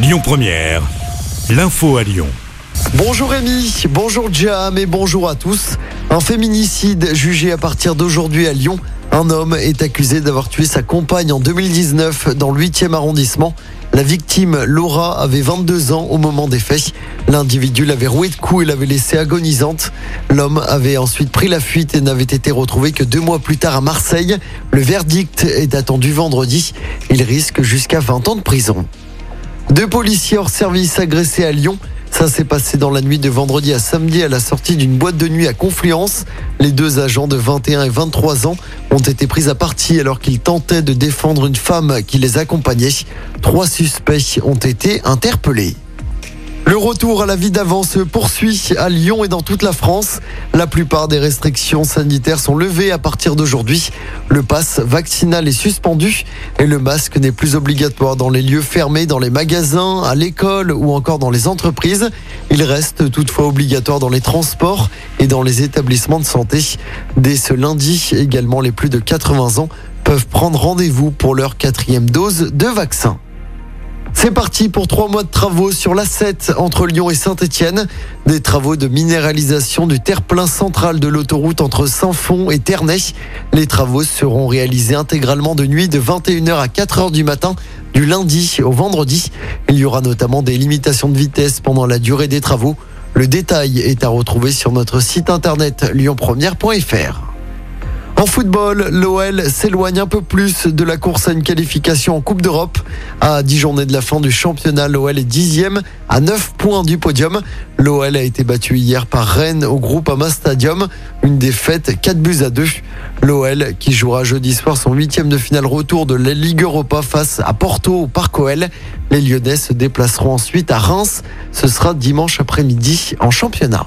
Lyon Première, l'info à Lyon. Bonjour Rémi, bonjour Jam et bonjour à tous. Un féminicide jugé à partir d'aujourd'hui à Lyon. Un homme est accusé d'avoir tué sa compagne en 2019 dans le 8e arrondissement. La victime, Laura, avait 22 ans au moment des faits. L'individu l'avait roué de coups et l'avait laissée agonisante. L'homme avait ensuite pris la fuite et n'avait été retrouvé que deux mois plus tard à Marseille. Le verdict est attendu vendredi. Il risque jusqu'à 20 ans de prison. Deux policiers hors service agressés à Lyon. Ça s'est passé dans la nuit de vendredi à samedi à la sortie d'une boîte de nuit à Confluence. Les deux agents de 21 et 23 ans ont été pris à partie alors qu'ils tentaient de défendre une femme qui les accompagnait. Trois suspects ont été interpellés. Le retour à la vie d'avant se poursuit à Lyon et dans toute la France. La plupart des restrictions sanitaires sont levées à partir d'aujourd'hui. Le pass vaccinal est suspendu et le masque n'est plus obligatoire dans les lieux fermés, dans les magasins, à l'école ou encore dans les entreprises. Il reste toutefois obligatoire dans les transports et dans les établissements de santé. Dès ce lundi, également les plus de 80 ans peuvent prendre rendez-vous pour leur quatrième dose de vaccin. C'est parti pour trois mois de travaux sur l'A7 entre Lyon et Saint-Etienne. Des travaux de minéralisation du terre-plein central de l'autoroute entre Saint-Fond et Ternay. Les travaux seront réalisés intégralement de nuit de 21h à 4h du matin du lundi au vendredi. Il y aura notamment des limitations de vitesse pendant la durée des travaux. Le détail est à retrouver sur notre site internet lyonpremière.fr. En football, l'OL s'éloigne un peu plus de la course à une qualification en Coupe d'Europe. À 10 journées de la fin du championnat, l'OL est dixième à 9 points du podium. L'OL a été battu hier par Rennes au groupe Ama Stadium. Une défaite 4 buts à 2. L'OL qui jouera jeudi soir son huitième de finale retour de la Ligue Europa face à Porto au Parc OL. Les Lyonnais se déplaceront ensuite à Reims. Ce sera dimanche après-midi en championnat.